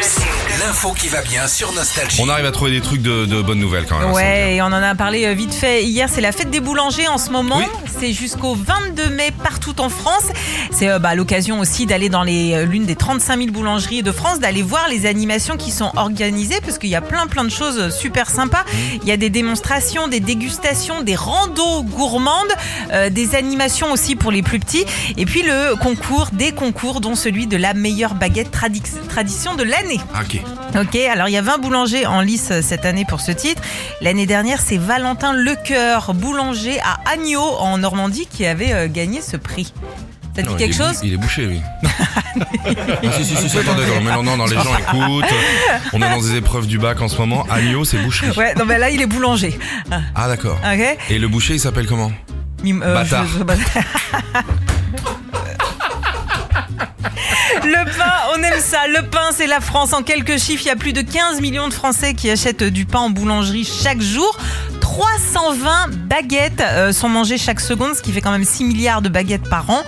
Understood. L'info qui va bien sur Nostalgie. On arrive à trouver des trucs de, de bonnes nouvelles quand même. hein, Ouais, et on en a parlé euh, vite fait hier. C'est la fête des boulangers en ce moment. Oui. C'est jusqu'au 22 mai partout en France. C'est euh, bah, l'occasion aussi d'aller dans les euh, l'une des 35 000 boulangeries de France, d'aller voir les animations qui sont organisées parce qu'il y a plein plein de choses super sympas. Il y a des démonstrations, des dégustations, des randos gourmandes, euh, des animations aussi pour les plus petits, et puis le concours, des concours dont celui de la meilleure baguette tradi- tradition de l'année. Ok. Ok, alors il y a 20 boulangers en lice euh, cette année pour ce titre. L'année dernière, c'est Valentin Lecoeur, boulanger à Agneau en Normandie, qui avait euh, gagné ce prix. Ça te dit Non, quelque il est bou- chose? Il est bouché, lui. ah, si, si, si, si, attendez, non, mais non, non, non, les gens écoutent. On est dans des épreuves du bac en ce moment. Agneau, c'est boucherie. Ouais, non, mais là, il est boulanger. Ah, Ah, d'accord. Ok Et le boucher, il s'appelle comment? Mime- euh, Bâtard. je- je- Le pain, c'est la France. En quelques chiffres, il y a plus de 15 millions de Français qui achètent du pain en boulangerie chaque jour. 320 baguettes euh, sont mangées chaque seconde, ce qui fait quand même 6 milliards de baguettes par an.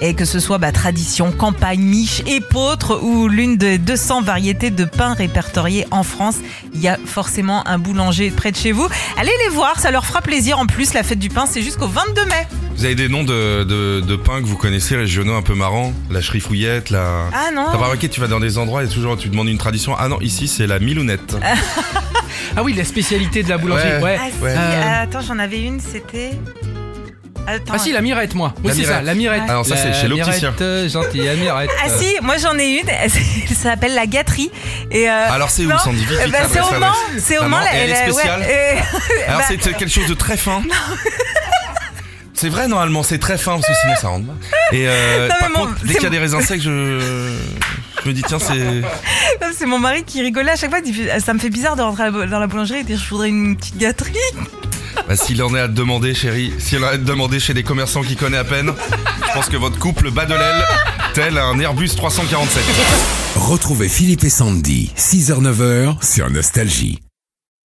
Et que ce soit bah, tradition, campagne, miche, épeautre ou l'une des 200 variétés de pain répertoriées en France, il y a forcément un boulanger près de chez vous. Allez les voir, ça leur fera plaisir. En plus, la fête du pain, c'est jusqu'au 22 mai. Vous avez des noms de, de, de pains que vous connaissez, régionaux un peu marrants? La chrifouillette, la... Ah non T'as pas remarqué, tu vas dans des endroits et toujours tu demandes une tradition. Ah non, ici c'est la milounette. Ah oui, la spécialité de la boulangerie. Ouais. Ouais. Ah, si, Ouais. ah, attends, j'en avais une, c'était. Attends. Ah si, la mirette, moi. Oui, La c'est ça, mirette. la mirette. Ah non, ça, c'est chez l'opticien. euh, gentille, la mirette. Ah euh, si, moi j'en ai une, ça s'appelle la gâterie. Et euh, Alors c'est où, Sandy ben, la C'est au Mans, la c'est au La Mans. Elle est ouais, spéciale et- Alors bah, c'est quelque chose de très fin. C'est vrai normalement, c'est très fin parce que sinon ça rentre pas. Et euh, Non, mais par mon- contre, dès qu'il y a des raisins secs, je je me dis tiens c'est c'est mon mari qui rigolait à chaque fois. Il dit, ça me fait bizarre de rentrer dans la boulangerie et dire je voudrais une petite gâterie. Bah, s'il en est à te demander, chérie, s'il en est à te demander chez des commerçants qui connaissent à peine, je pense que votre couple bat de l'aile tel un Airbus 347. Retrouvez Philippe et Sandy, 6h-9h sur Nostalgie.